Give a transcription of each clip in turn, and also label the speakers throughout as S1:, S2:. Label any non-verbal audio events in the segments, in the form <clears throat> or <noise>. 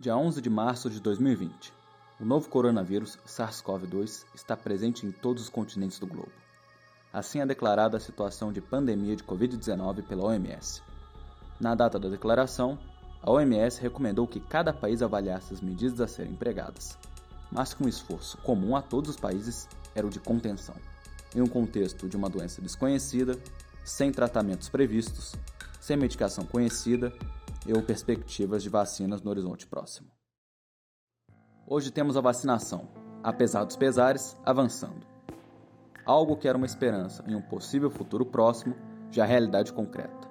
S1: Dia 11 de março de 2020. O novo coronavírus, SARS-CoV-2, está presente em todos os continentes do globo. Assim é declarada a situação de pandemia de Covid-19 pela OMS. Na data da declaração, a OMS recomendou que cada país avaliasse as medidas a serem empregadas, mas que um esforço comum a todos os países era o de contenção, em um contexto de uma doença desconhecida, sem tratamentos previstos, sem medicação conhecida e ou perspectivas de vacinas no horizonte próximo. Hoje temos a vacinação, apesar dos pesares, avançando. Algo que era uma esperança em um possível futuro próximo, já é realidade concreta.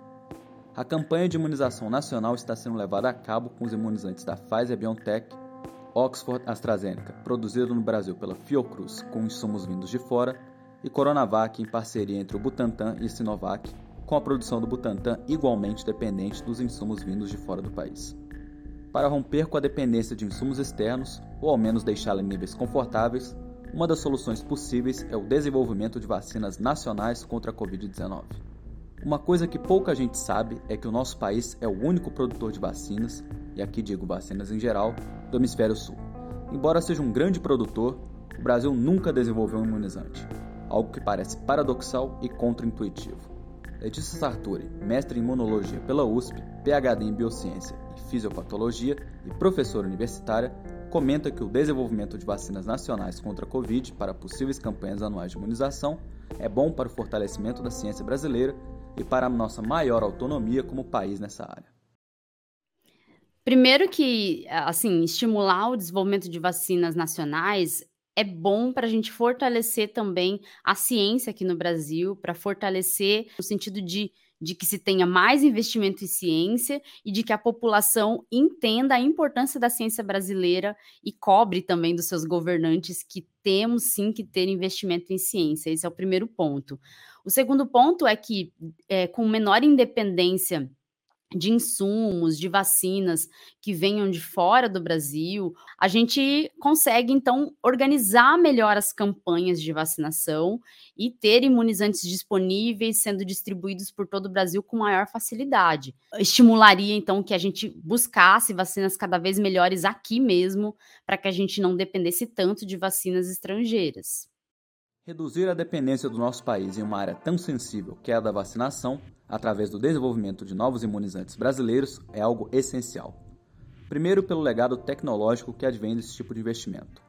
S1: A campanha de imunização nacional está sendo levada a cabo com os imunizantes da Pfizer BioNTech, Oxford AstraZeneca, produzido no Brasil pela Fiocruz com insumos vindos de fora, e Coronavac em parceria entre o Butantan e Sinovac, com a produção do Butantan igualmente dependente dos insumos vindos de fora do país. Para romper com a dependência de insumos externos, ou ao menos deixá-la em níveis confortáveis, uma das soluções possíveis é o desenvolvimento de vacinas nacionais contra a Covid-19. Uma coisa que pouca gente sabe é que o nosso país é o único produtor de vacinas, e aqui digo vacinas em geral, do hemisfério sul. Embora seja um grande produtor, o Brasil nunca desenvolveu um imunizante, algo que parece paradoxal e contraintuitivo. Letícia Sartori, mestre em imunologia pela USP, PhD em biociência e fisiopatologia e professora universitária, comenta que o desenvolvimento de vacinas nacionais contra a Covid para possíveis campanhas anuais de imunização é bom para o fortalecimento da ciência brasileira e para a nossa maior autonomia como país nessa área.
S2: Primeiro que, assim, estimular o desenvolvimento de vacinas nacionais é bom para a gente fortalecer também a ciência aqui no Brasil, para fortalecer no sentido de, de que se tenha mais investimento em ciência e de que a população entenda a importância da ciência brasileira e cobre também dos seus governantes que temos sim que ter investimento em ciência. Esse é o primeiro ponto. O segundo ponto é que, é, com menor independência de insumos, de vacinas que venham de fora do Brasil, a gente consegue então organizar melhor as campanhas de vacinação e ter imunizantes disponíveis sendo distribuídos por todo o Brasil com maior facilidade. Estimularia então que a gente buscasse vacinas cada vez melhores aqui mesmo, para que a gente não dependesse tanto de vacinas estrangeiras.
S1: Reduzir a dependência do nosso país em uma área tão sensível que é a da vacinação através do desenvolvimento de novos imunizantes brasileiros, é algo essencial. Primeiro, pelo legado tecnológico que advém desse tipo de investimento.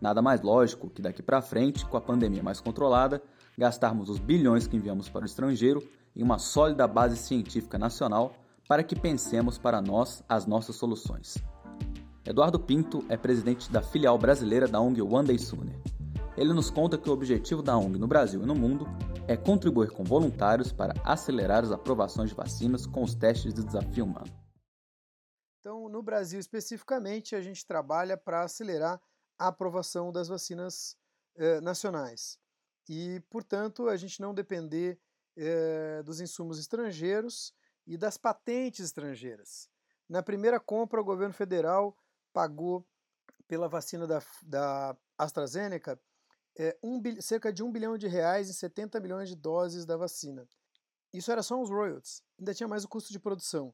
S1: Nada mais lógico que daqui para frente, com a pandemia mais controlada, gastarmos os bilhões que enviamos para o estrangeiro em uma sólida base científica nacional para que pensemos para nós as nossas soluções. Eduardo Pinto é presidente da filial brasileira da ONG One Day Sooner. Ele nos conta que o objetivo da ONG no Brasil e no mundo é contribuir com voluntários para acelerar as aprovações de vacinas com os testes de desafio humano.
S3: Então, no Brasil especificamente, a gente trabalha para acelerar a aprovação das vacinas eh, nacionais e, portanto, a gente não depender eh, dos insumos estrangeiros e das patentes estrangeiras. Na primeira compra, o governo federal pagou pela vacina da, da AstraZeneca é, um, cerca de 1 bilhão de reais e 70 milhões de doses da vacina. Isso era só os royalties, ainda tinha mais o custo de produção.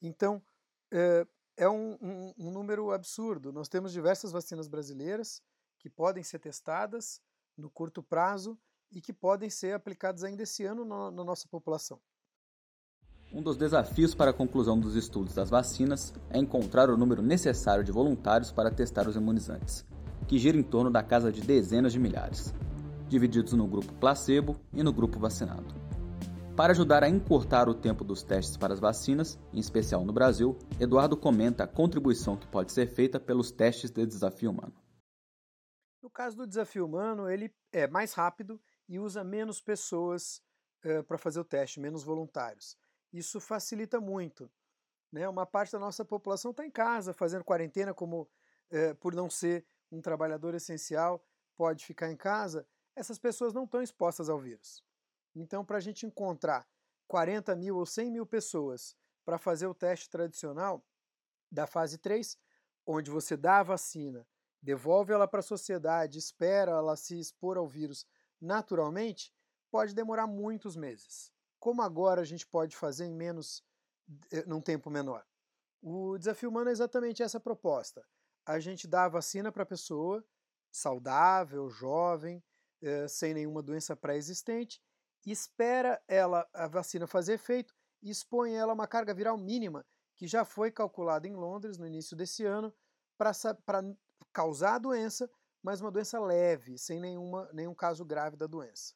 S3: Então, é, é um, um, um, número absurdo. Nós temos diversas vacinas brasileiras que podem ser testadas no curto prazo e que podem ser aplicadas ainda esse ano na, na nossa população.
S1: Um dos desafios para a conclusão dos estudos das vacinas é encontrar o número necessário de voluntários para testar os imunizantes que gira em torno da casa de dezenas de milhares, divididos no grupo placebo e no grupo vacinado. Para ajudar a encurtar o tempo dos testes para as vacinas, em especial no Brasil, Eduardo comenta a contribuição que pode ser feita pelos testes de desafio humano.
S3: No caso do desafio humano, ele é mais rápido e usa menos pessoas uh, para fazer o teste, menos voluntários. Isso facilita muito. Né? Uma parte da nossa população está em casa, fazendo quarentena, como uh, por não ser um trabalhador essencial pode ficar em casa, essas pessoas não estão expostas ao vírus. Então, para a gente encontrar 40 mil ou 100 mil pessoas para fazer o teste tradicional da fase 3, onde você dá a vacina, devolve ela para a sociedade, espera ela se expor ao vírus naturalmente, pode demorar muitos meses. Como agora a gente pode fazer em menos, eh, num tempo menor? O desafio humano é exatamente essa proposta. A gente dá a vacina para a pessoa, saudável, jovem, eh, sem nenhuma doença pré-existente, espera ela a vacina fazer efeito e expõe ela a uma carga viral mínima que já foi calculada em Londres no início desse ano para causar a doença, mas uma doença leve, sem nenhuma, nenhum caso grave da doença.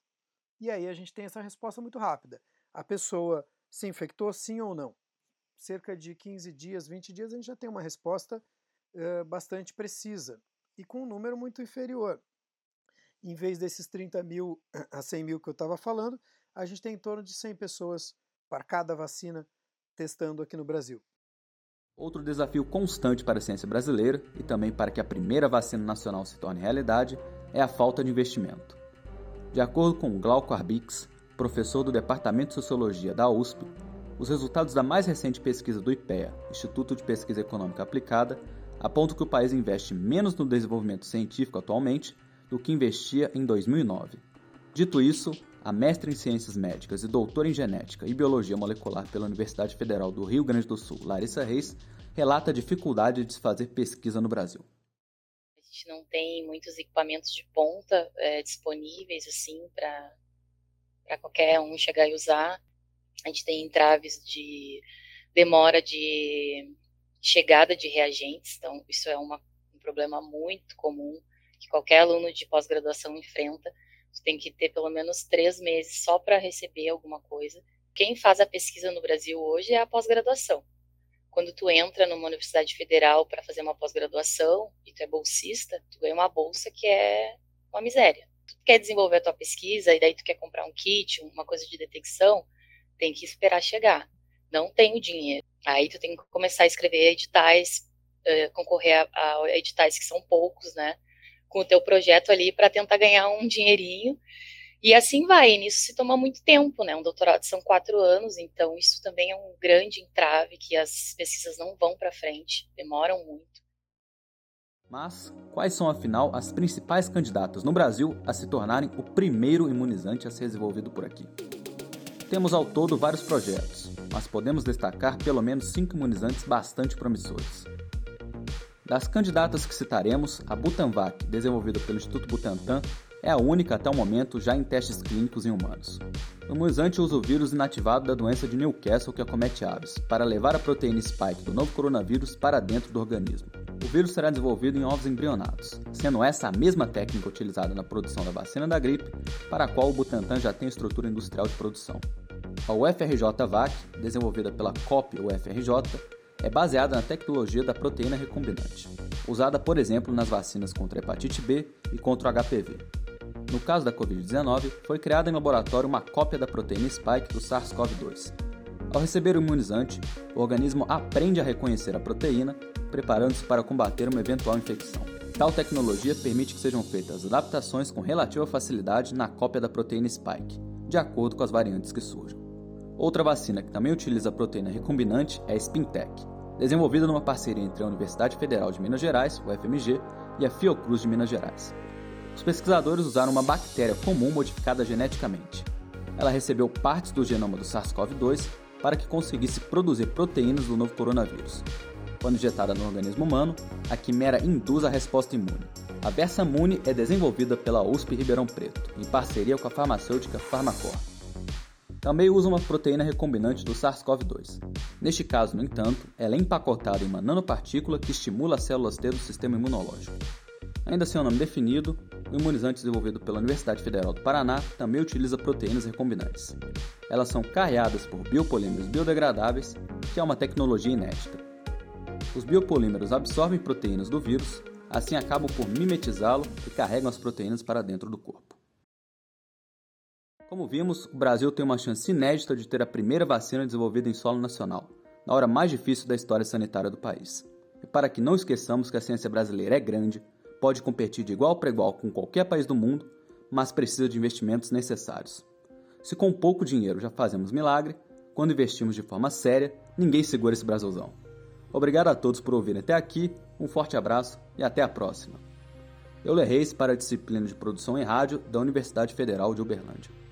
S3: E aí a gente tem essa resposta muito rápida. A pessoa se infectou sim ou não? Cerca de 15 dias, 20 dias, a gente já tem uma resposta uh, bastante precisa e com um número muito inferior. Em vez desses 30 mil <clears throat> a 100 mil que eu estava falando, a gente tem em torno de 100 pessoas para cada vacina testando aqui no Brasil.
S1: Outro desafio constante para a ciência brasileira e também para que a primeira vacina nacional se torne realidade é a falta de investimento. De acordo com Glauco Arbix, professor do Departamento de Sociologia da USP, os resultados da mais recente pesquisa do IPEA, Instituto de Pesquisa Econômica Aplicada, apontam que o país investe menos no desenvolvimento científico atualmente do que investia em 2009. Dito isso, a mestre em Ciências Médicas e doutora em Genética e Biologia Molecular pela Universidade Federal do Rio Grande do Sul, Larissa Reis, relata a dificuldade de se fazer pesquisa no Brasil.
S4: A gente não tem muitos equipamentos de ponta é, disponíveis assim para qualquer um chegar e usar. A gente tem entraves de demora de chegada de reagentes, então isso é uma, um problema muito comum que qualquer aluno de pós-graduação enfrenta. Você tem que ter pelo menos três meses só para receber alguma coisa. Quem faz a pesquisa no Brasil hoje é a pós-graduação. Quando tu entra numa universidade federal para fazer uma pós-graduação e tu é bolsista, tu ganha uma bolsa que é uma miséria. Tu quer desenvolver a tua pesquisa e daí tu quer comprar um kit, uma coisa de detecção, tem que esperar chegar. Não tem o dinheiro. Aí tu tem que começar a escrever editais, uh, concorrer a, a editais que são poucos, né? com o teu projeto ali para tentar ganhar um dinheirinho. E assim vai, e nisso se toma muito tempo, né? Um doutorado são quatro anos, então isso também é um grande entrave que as pesquisas não vão para frente, demoram muito.
S1: Mas quais são afinal as principais candidatas no Brasil a se tornarem o primeiro imunizante a ser desenvolvido por aqui? Temos ao todo vários projetos, mas podemos destacar pelo menos cinco imunizantes bastante promissores. Das candidatas que citaremos, a Butanvac, desenvolvida pelo Instituto Butantan, é a única até o momento já em testes clínicos em humanos. O imunizante usa o vírus inativado da doença de Newcastle que acomete aves, para levar a proteína spike do novo coronavírus para dentro do organismo. O vírus será desenvolvido em ovos embrionados, sendo essa a mesma técnica utilizada na produção da vacina da gripe, para a qual o Butantan já tem estrutura industrial de produção. A UFRJ-VAC, desenvolvida pela COP UFRJ, é baseada na tecnologia da proteína recombinante, usada, por exemplo, nas vacinas contra a hepatite B e contra o HPV. No caso da Covid-19, foi criada em laboratório uma cópia da proteína spike do SARS-CoV-2. Ao receber o imunizante, o organismo aprende a reconhecer a proteína, preparando-se para combater uma eventual infecção. Tal tecnologia permite que sejam feitas adaptações com relativa facilidade na cópia da proteína spike, de acordo com as variantes que surjam. Outra vacina que também utiliza proteína recombinante é a Spintec, desenvolvida numa parceria entre a Universidade Federal de Minas Gerais, UFMG, e a Fiocruz de Minas Gerais. Os pesquisadores usaram uma bactéria comum modificada geneticamente. Ela recebeu partes do genoma do SARS-CoV-2 para que conseguisse produzir proteínas do novo coronavírus. Quando injetada no organismo humano, a quimera induz a resposta imune. A Versamune é desenvolvida pela USP Ribeirão Preto, em parceria com a farmacêutica Pharmacor também usa uma proteína recombinante do SARS-CoV-2. Neste caso, no entanto, ela é empacotada em uma nanopartícula que estimula as células T do sistema imunológico. Ainda sem o nome definido, o imunizante desenvolvido pela Universidade Federal do Paraná também utiliza proteínas recombinantes. Elas são carreadas por biopolímeros biodegradáveis, que é uma tecnologia inédita. Os biopolímeros absorvem proteínas do vírus, assim acabam por mimetizá-lo e carregam as proteínas para dentro do corpo. Como vimos, o Brasil tem uma chance inédita de ter a primeira vacina desenvolvida em solo nacional, na hora mais difícil da história sanitária do país. E para que não esqueçamos que a ciência brasileira é grande, pode competir de igual para igual com qualquer país do mundo, mas precisa de investimentos necessários. Se com pouco dinheiro já fazemos milagre, quando investimos de forma séria, ninguém segura esse Brasilzão. Obrigado a todos por ouvirem até aqui, um forte abraço e até a próxima. Eu Reis para a disciplina de produção em rádio da Universidade Federal de Uberlândia.